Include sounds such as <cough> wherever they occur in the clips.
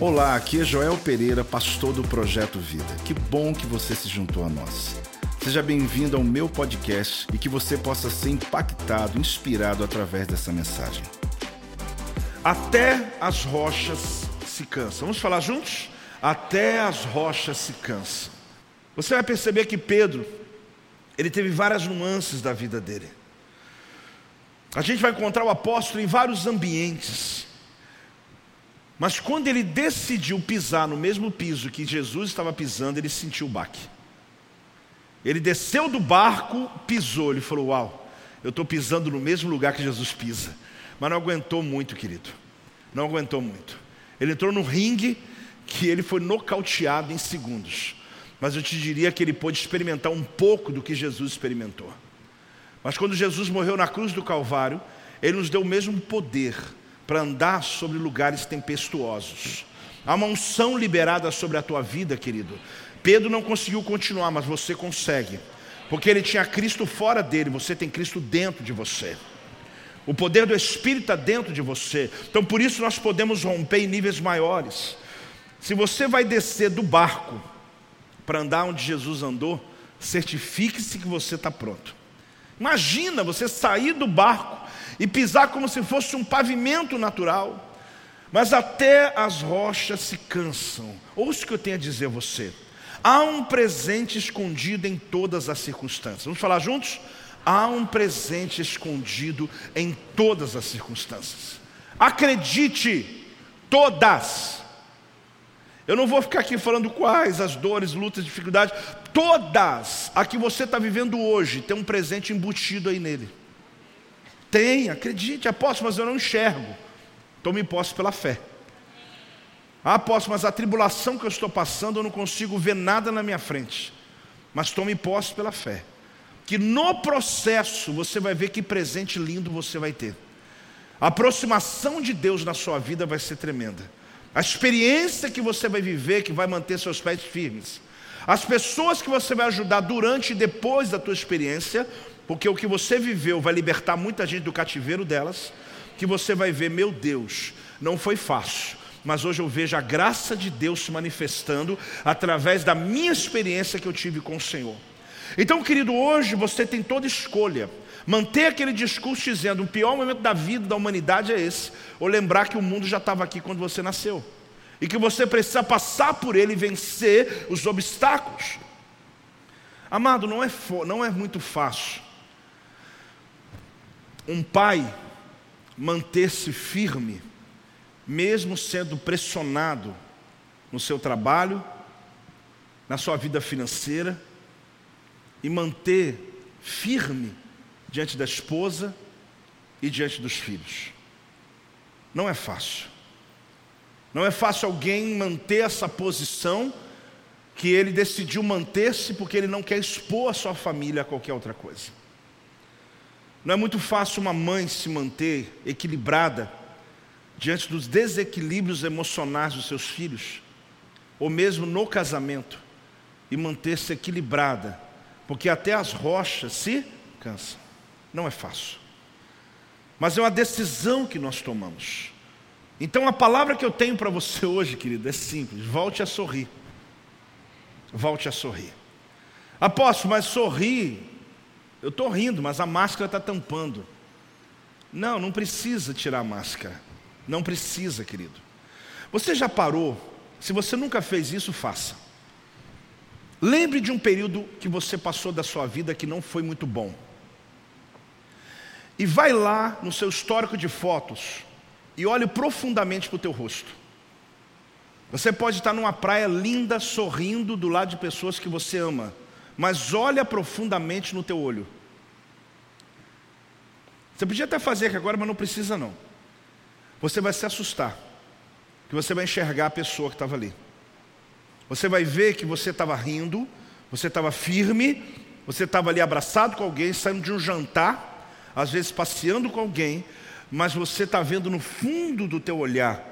Olá, aqui é Joel Pereira, pastor do Projeto Vida. Que bom que você se juntou a nós. Seja bem-vindo ao meu podcast e que você possa ser impactado, inspirado através dessa mensagem. Até as rochas se cansam. Vamos falar juntos? Até as rochas se cansam. Você vai perceber que Pedro, ele teve várias nuances da vida dele. A gente vai encontrar o apóstolo em vários ambientes. Mas quando ele decidiu pisar no mesmo piso que Jesus estava pisando, ele sentiu o baque. Ele desceu do barco, pisou, ele falou: Uau, eu estou pisando no mesmo lugar que Jesus pisa. Mas não aguentou muito, querido. Não aguentou muito. Ele entrou no ringue que ele foi nocauteado em segundos. Mas eu te diria que ele pôde experimentar um pouco do que Jesus experimentou. Mas quando Jesus morreu na cruz do Calvário, ele nos deu o mesmo poder para andar sobre lugares tempestuosos. Há uma unção liberada sobre a tua vida, querido. Pedro não conseguiu continuar, mas você consegue. Porque ele tinha Cristo fora dele, você tem Cristo dentro de você. O poder do Espírito está dentro de você. Então por isso nós podemos romper em níveis maiores. Se você vai descer do barco para andar onde Jesus andou, certifique-se que você está pronto. Imagina você sair do barco e pisar como se fosse um pavimento natural. Mas até as rochas se cansam. Ouça o que eu tenho a dizer a você. Há um presente escondido em todas as circunstâncias. Vamos falar juntos? Há um presente escondido em todas as circunstâncias. Acredite, todas. Eu não vou ficar aqui falando quais as dores, lutas, dificuldades. Todas a que você está vivendo hoje tem um presente embutido aí nele. Tem, acredite, apóstolo, mas eu não enxergo. Tome posse pela fé. Ah, mas a tribulação que eu estou passando, eu não consigo ver nada na minha frente. Mas tome posse pela fé. Que no processo você vai ver que presente lindo você vai ter. A aproximação de Deus na sua vida vai ser tremenda. A experiência que você vai viver, que vai manter seus pés firmes. As pessoas que você vai ajudar durante e depois da tua experiência porque o que você viveu vai libertar muita gente do cativeiro delas, que você vai ver, meu Deus, não foi fácil, mas hoje eu vejo a graça de Deus se manifestando através da minha experiência que eu tive com o Senhor. Então, querido, hoje você tem toda escolha. Manter aquele discurso dizendo o pior momento da vida da humanidade é esse, ou lembrar que o mundo já estava aqui quando você nasceu, e que você precisa passar por ele e vencer os obstáculos. Amado, não é, não é muito fácil um pai manter-se firme, mesmo sendo pressionado no seu trabalho, na sua vida financeira, e manter firme diante da esposa e diante dos filhos. Não é fácil. Não é fácil alguém manter essa posição que ele decidiu manter-se porque ele não quer expor a sua família a qualquer outra coisa. Não é muito fácil uma mãe se manter equilibrada diante dos desequilíbrios emocionais dos seus filhos, ou mesmo no casamento, e manter-se equilibrada, porque até as rochas se cansam. Não é fácil. Mas é uma decisão que nós tomamos. Então a palavra que eu tenho para você hoje, querido, é simples: volte a sorrir. Volte a sorrir. Apóstolo, mas sorrir eu estou rindo, mas a máscara está tampando. Não, não precisa tirar a máscara. Não precisa, querido. Você já parou? Se você nunca fez isso, faça. Lembre de um período que você passou da sua vida que não foi muito bom. E vai lá no seu histórico de fotos e olhe profundamente para o teu rosto. Você pode estar numa praia linda, sorrindo do lado de pessoas que você ama mas olha profundamente no teu olho. Você podia até fazer aqui agora, mas não precisa não. Você vai se assustar, que você vai enxergar a pessoa que estava ali. Você vai ver que você estava rindo, você estava firme, você estava ali abraçado com alguém, saindo de um jantar, às vezes passeando com alguém, mas você está vendo no fundo do teu olhar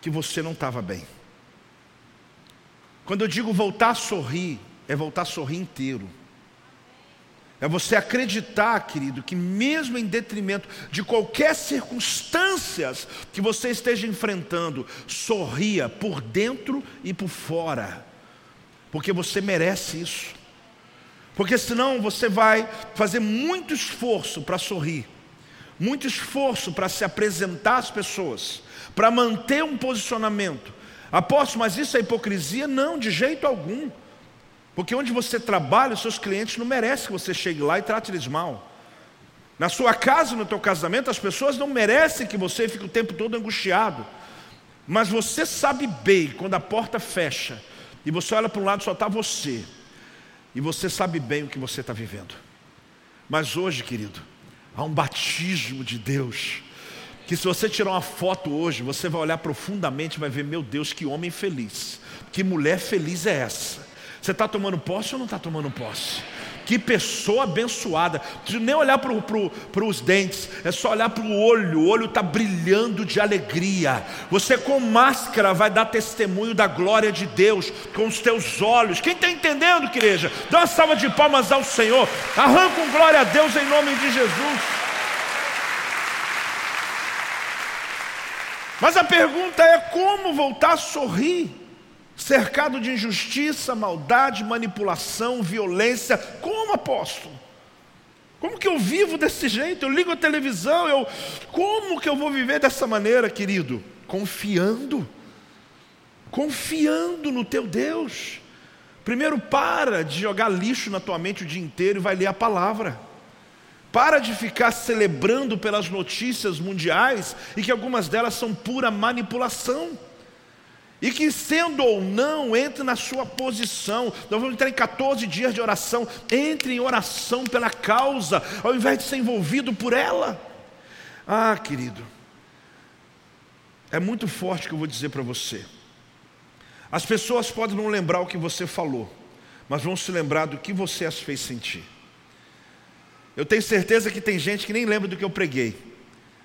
que você não estava bem. Quando eu digo voltar a sorrir, é voltar a sorrir inteiro. É você acreditar, querido, que mesmo em detrimento de qualquer circunstâncias que você esteja enfrentando, sorria por dentro e por fora, porque você merece isso. Porque senão você vai fazer muito esforço para sorrir, muito esforço para se apresentar às pessoas, para manter um posicionamento. Aposto, mas isso é hipocrisia? Não, de jeito algum. Porque onde você trabalha, os seus clientes não merecem que você chegue lá e trate eles mal. Na sua casa, no teu casamento, as pessoas não merecem que você fique o tempo todo angustiado. Mas você sabe bem quando a porta fecha e você olha para um lado só está você. E você sabe bem o que você está vivendo. Mas hoje, querido, há um batismo de Deus. Que se você tirar uma foto hoje, você vai olhar profundamente e vai ver, meu Deus, que homem feliz. Que mulher feliz é essa? Você está tomando posse ou não está tomando posse? Que pessoa abençoada. Não nem olhar para pro, os dentes, é só olhar para o olho. O olho está brilhando de alegria. Você com máscara vai dar testemunho da glória de Deus com os teus olhos. Quem está entendendo, igreja? Dá uma salva de palmas ao Senhor. Arranca um glória a Deus em nome de Jesus. Mas a pergunta é como voltar a sorrir? Cercado de injustiça, maldade, manipulação, violência. Como apóstolo? Como que eu vivo desse jeito? Eu ligo a televisão, eu como que eu vou viver dessa maneira, querido? Confiando. Confiando no teu Deus. Primeiro para de jogar lixo na tua mente o dia inteiro e vai ler a palavra. Para de ficar celebrando pelas notícias mundiais e que algumas delas são pura manipulação. E que, sendo ou não, entre na sua posição. Nós vamos entrar em 14 dias de oração. Entre em oração pela causa, ao invés de ser envolvido por ela. Ah, querido, é muito forte o que eu vou dizer para você. As pessoas podem não lembrar o que você falou, mas vão se lembrar do que você as fez sentir. Eu tenho certeza que tem gente que nem lembra do que eu preguei,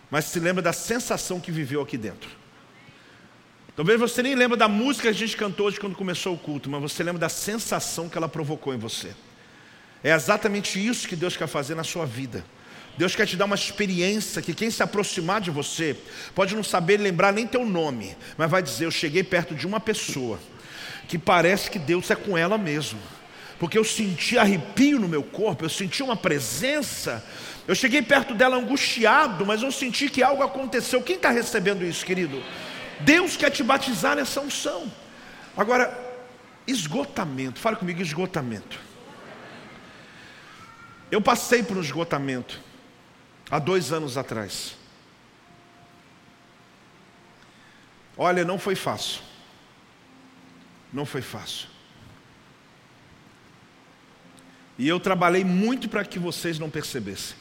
mas se lembra da sensação que viveu aqui dentro. Talvez você nem lembra da música que a gente cantou hoje quando começou o culto, mas você lembra da sensação que ela provocou em você. É exatamente isso que Deus quer fazer na sua vida. Deus quer te dar uma experiência que quem se aproximar de você pode não saber lembrar nem teu nome, mas vai dizer: Eu cheguei perto de uma pessoa que parece que Deus é com ela mesmo, porque eu senti arrepio no meu corpo, eu senti uma presença. Eu cheguei perto dela angustiado, mas eu senti que algo aconteceu. Quem está recebendo isso, querido? Deus quer te batizar nessa unção. Agora, esgotamento, fala comigo, esgotamento. Eu passei por um esgotamento há dois anos atrás. Olha, não foi fácil. Não foi fácil. E eu trabalhei muito para que vocês não percebessem.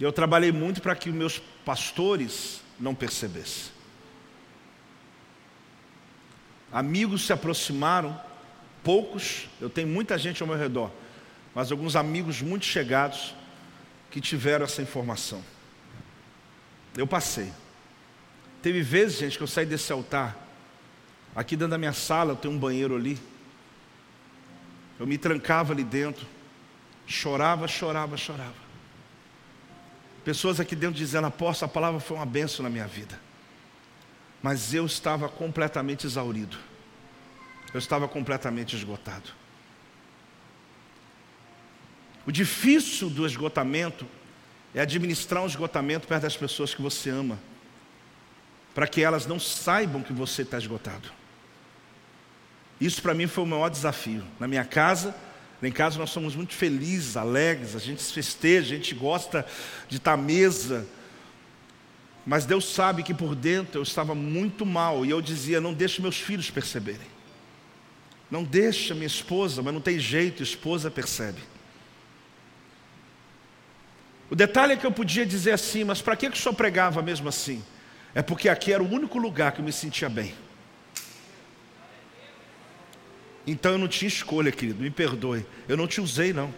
Eu trabalhei muito para que meus pastores não percebesse. Amigos se aproximaram, poucos, eu tenho muita gente ao meu redor, mas alguns amigos muito chegados que tiveram essa informação. Eu passei. Teve vezes, gente, que eu saí desse altar, aqui dentro da minha sala, eu tenho um banheiro ali. Eu me trancava ali dentro, chorava, chorava, chorava. Pessoas aqui dentro dizendo, apóstolo, a palavra foi uma benção na minha vida. Mas eu estava completamente exaurido. Eu estava completamente esgotado. O difícil do esgotamento é administrar um esgotamento perto das pessoas que você ama, para que elas não saibam que você está esgotado. Isso para mim foi o maior desafio. Na minha casa, Lá em casa nós somos muito felizes, alegres, a gente festeja, a gente gosta de estar à mesa. Mas Deus sabe que por dentro eu estava muito mal e eu dizia: não deixe meus filhos perceberem. Não deixa minha esposa, mas não tem jeito, esposa percebe. O detalhe é que eu podia dizer assim, mas para que, o senhor pregava mesmo assim? É porque aqui era o único lugar que eu me sentia bem. Então eu não tinha escolha, querido, me perdoe. Eu não te usei, não.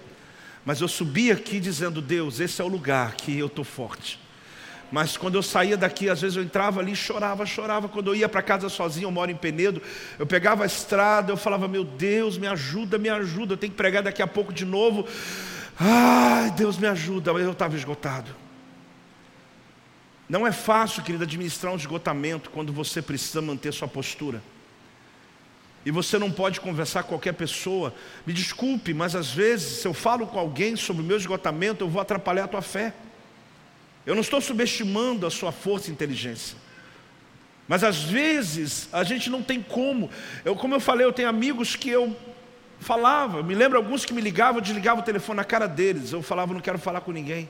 Mas eu subi aqui dizendo: Deus, esse é o lugar que eu estou forte. Mas quando eu saía daqui, às vezes eu entrava ali, chorava, chorava. Quando eu ia para casa sozinho, eu moro em Penedo, eu pegava a estrada, eu falava: Meu Deus, me ajuda, me ajuda, eu tenho que pregar daqui a pouco de novo. Ai, Deus me ajuda, eu estava esgotado. Não é fácil, querido, administrar um esgotamento quando você precisa manter sua postura. E você não pode conversar com qualquer pessoa. Me desculpe, mas às vezes, se eu falo com alguém sobre o meu esgotamento, eu vou atrapalhar a tua fé. Eu não estou subestimando a sua força e inteligência. Mas às vezes a gente não tem como. Eu, como eu falei, eu tenho amigos que eu falava. Me lembro alguns que me ligavam, eu desligava o telefone na cara deles. Eu falava, não quero falar com ninguém.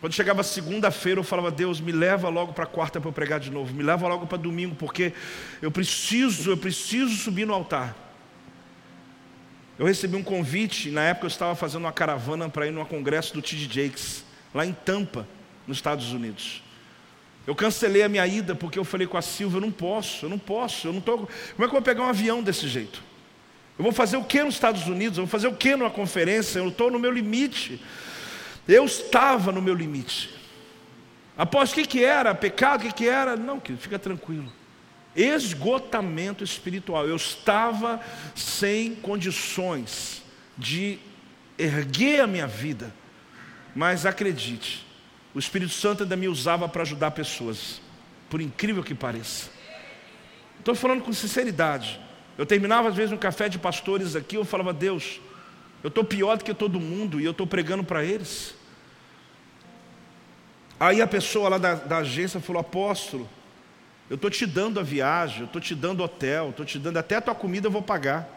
Quando chegava segunda-feira, eu falava, Deus, me leva logo para quarta para eu pregar de novo. Me leva logo para domingo, porque eu preciso, eu preciso subir no altar. Eu recebi um convite, na época eu estava fazendo uma caravana para ir num congresso do T.D. Jakes lá em Tampa, nos Estados Unidos. Eu cancelei a minha ida porque eu falei com a Silva, eu não posso, eu não posso, eu não tô. Como é que eu vou pegar um avião desse jeito? Eu vou fazer o que nos Estados Unidos? Eu vou fazer o que numa conferência? Eu estou no meu limite. Eu estava no meu limite. Após o que, que era? Pecado? O que, que era? Não, querido, fica tranquilo. Esgotamento espiritual. Eu estava sem condições de erguer a minha vida mas acredite, o Espírito Santo ainda me usava para ajudar pessoas, por incrível que pareça. Estou falando com sinceridade. Eu terminava às vezes um café de pastores aqui, eu falava, Deus, eu estou pior do que todo mundo e eu estou pregando para eles. Aí a pessoa lá da, da agência falou, apóstolo, eu estou te dando a viagem, eu estou te dando hotel, estou te dando até a tua comida eu vou pagar.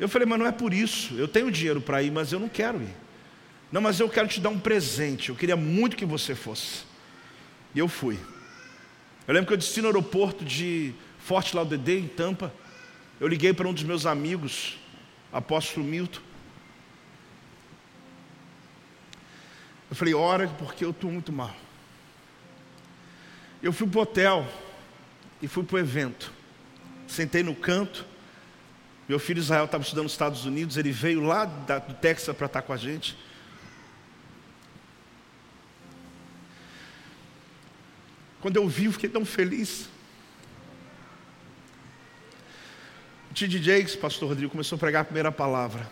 Eu falei, mas não é por isso, eu tenho dinheiro para ir, mas eu não quero ir. Não, mas eu quero te dar um presente. Eu queria muito que você fosse. E eu fui. Eu lembro que eu desci no aeroporto de Fort Lauderdale, em Tampa. Eu liguei para um dos meus amigos, apóstolo Milton. Eu falei, ora, porque eu estou muito mal. Eu fui para o hotel e fui para o evento. Sentei no canto. Meu filho Israel estava estudando nos Estados Unidos. Ele veio lá do Texas para estar com a gente. Quando eu vi, eu fiquei tão feliz. O T.D. Jakes, pastor Rodrigo, começou a pregar a primeira palavra.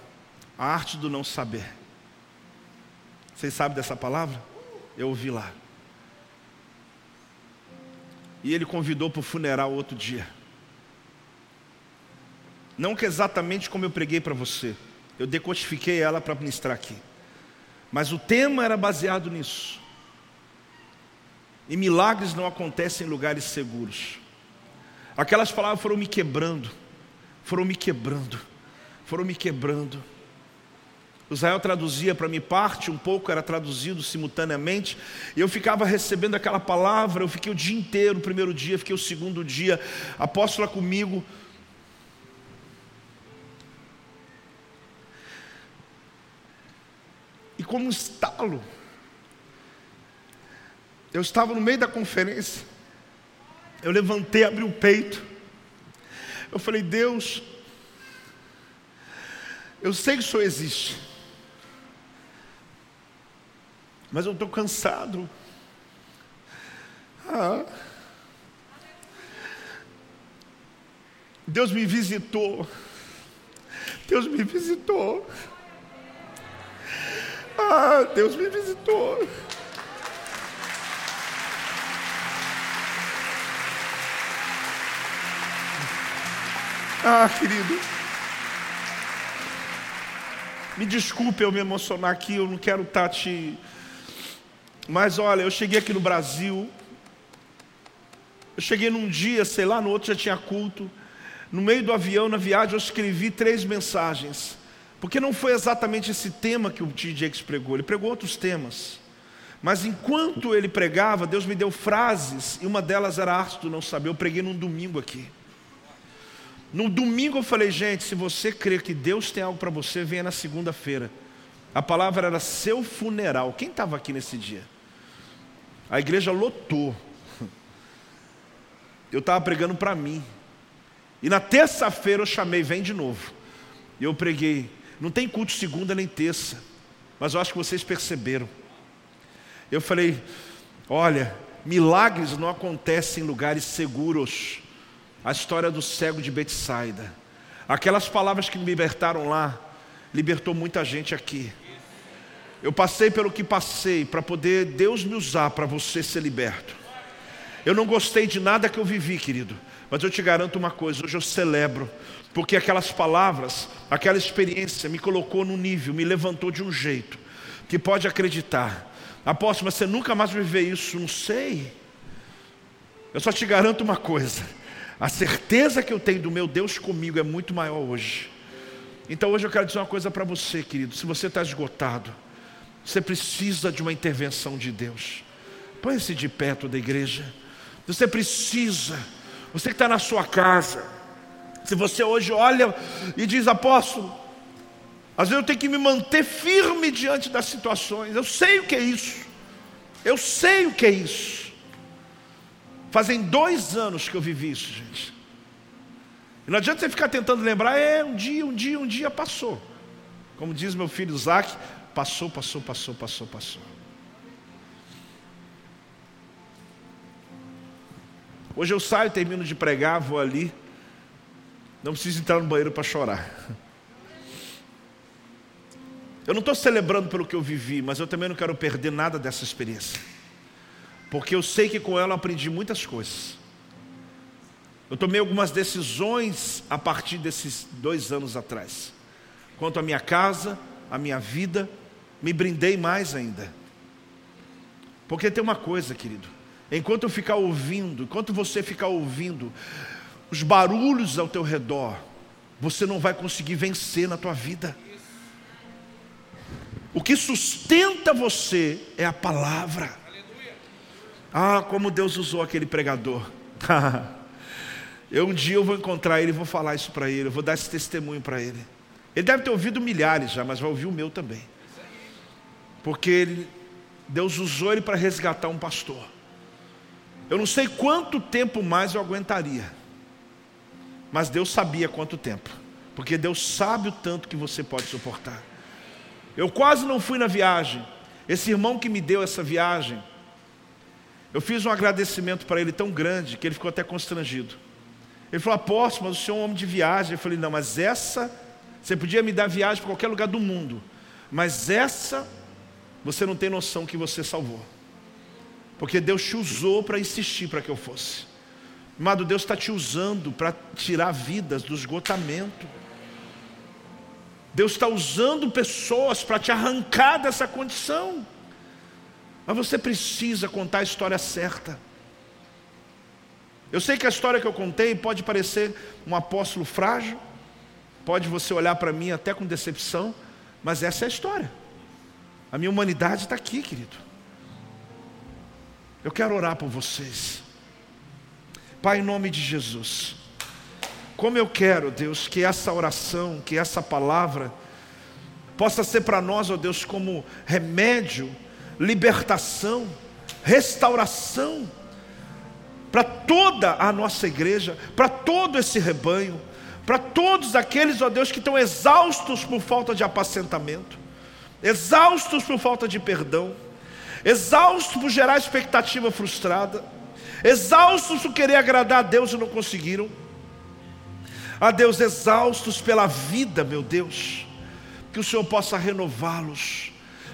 A arte do não saber. Vocês sabem dessa palavra? Eu ouvi lá. E ele convidou para o funeral outro dia. Não que exatamente como eu preguei para você. Eu decodifiquei ela para ministrar aqui. Mas o tema era baseado nisso. E milagres não acontecem em lugares seguros. Aquelas palavras foram me quebrando, foram me quebrando, foram me quebrando. Israel traduzia para mim parte, um pouco era traduzido simultaneamente, e eu ficava recebendo aquela palavra, eu fiquei o dia inteiro, o primeiro dia, fiquei o segundo dia, apóstola comigo. E como um estalo, eu estava no meio da conferência. Eu levantei, abri o peito. Eu falei, Deus, eu sei que o Senhor existe. Mas eu estou cansado. Ah. Deus me visitou. Deus me visitou. Ah, Deus me visitou. Ah, querido. Me desculpe eu me emocionar aqui, eu não quero estar tá te. Mas olha, eu cheguei aqui no Brasil. Eu cheguei num dia, sei lá, no outro já tinha culto. No meio do avião, na viagem, eu escrevi três mensagens. Porque não foi exatamente esse tema que o. Jakes pregou, ele pregou outros temas. Mas enquanto ele pregava, Deus me deu frases, e uma delas era arte do não saber. Eu preguei num domingo aqui. No domingo eu falei, gente, se você crê que Deus tem algo para você, venha na segunda-feira. A palavra era seu funeral. Quem estava aqui nesse dia? A igreja lotou. <laughs> Eu estava pregando para mim. E na terça-feira eu chamei, vem de novo. E eu preguei. Não tem culto segunda nem terça. Mas eu acho que vocês perceberam. Eu falei: olha, milagres não acontecem em lugares seguros. A história do cego de Betsaida. Aquelas palavras que me libertaram lá, libertou muita gente aqui. Eu passei pelo que passei para poder Deus me usar para você ser liberto. Eu não gostei de nada que eu vivi, querido, mas eu te garanto uma coisa: hoje eu celebro, porque aquelas palavras, aquela experiência me colocou no nível, me levantou de um jeito que pode acreditar. Apóstolo, mas você nunca mais vai viver isso? Não sei. Eu só te garanto uma coisa: a certeza que eu tenho do meu Deus comigo é muito maior hoje. Então hoje eu quero dizer uma coisa para você, querido: se você está esgotado, você precisa de uma intervenção de Deus. Põe-se de perto da igreja. Você precisa, você que está na sua casa, se você hoje olha e diz, apóstolo, às vezes eu tenho que me manter firme diante das situações, eu sei o que é isso, eu sei o que é isso. Fazem dois anos que eu vivi isso, gente. E não adianta você ficar tentando lembrar, é um dia, um dia, um dia passou. Como diz meu filho Isaac, passou, passou, passou, passou, passou. Hoje eu saio, termino de pregar, vou ali. Não preciso entrar no banheiro para chorar. Eu não estou celebrando pelo que eu vivi, mas eu também não quero perder nada dessa experiência. Porque eu sei que com ela eu aprendi muitas coisas. Eu tomei algumas decisões a partir desses dois anos atrás. Quanto à minha casa, à minha vida, me brindei mais ainda. Porque tem uma coisa, querido. Enquanto eu ficar ouvindo, enquanto você ficar ouvindo os barulhos ao teu redor, você não vai conseguir vencer na tua vida. O que sustenta você é a palavra. Ah, como Deus usou aquele pregador. <laughs> eu um dia eu vou encontrar ele e vou falar isso para ele, eu vou dar esse testemunho para ele. Ele deve ter ouvido milhares já, mas vai ouvir o meu também. Porque ele, Deus usou ele para resgatar um pastor. Eu não sei quanto tempo mais eu aguentaria. Mas Deus sabia quanto tempo. Porque Deus sabe o tanto que você pode suportar. Eu quase não fui na viagem. Esse irmão que me deu essa viagem, eu fiz um agradecimento para ele tão grande que ele ficou até constrangido. Ele falou: Apóstolo, mas o senhor é um homem de viagem. Eu falei: Não, mas essa, você podia me dar viagem para qualquer lugar do mundo, mas essa, você não tem noção que você salvou. Porque Deus te usou para insistir para que eu fosse. Amado, Deus está te usando para tirar vidas do esgotamento. Deus está usando pessoas para te arrancar dessa condição. Mas você precisa contar a história certa. Eu sei que a história que eu contei pode parecer um apóstolo frágil, pode você olhar para mim até com decepção, mas essa é a história. A minha humanidade está aqui, querido. Eu quero orar por vocês. Pai, em nome de Jesus. Como eu quero, Deus, que essa oração, que essa palavra, possa ser para nós, ó Deus, como remédio, libertação, restauração, para toda a nossa igreja, para todo esse rebanho, para todos aqueles, ó Deus, que estão exaustos por falta de apacentamento, exaustos por falta de perdão exaustos por gerar expectativa frustrada, exaustos por querer agradar a Deus e não conseguiram. A Deus, exaustos pela vida, meu Deus, que o Senhor possa renová-los,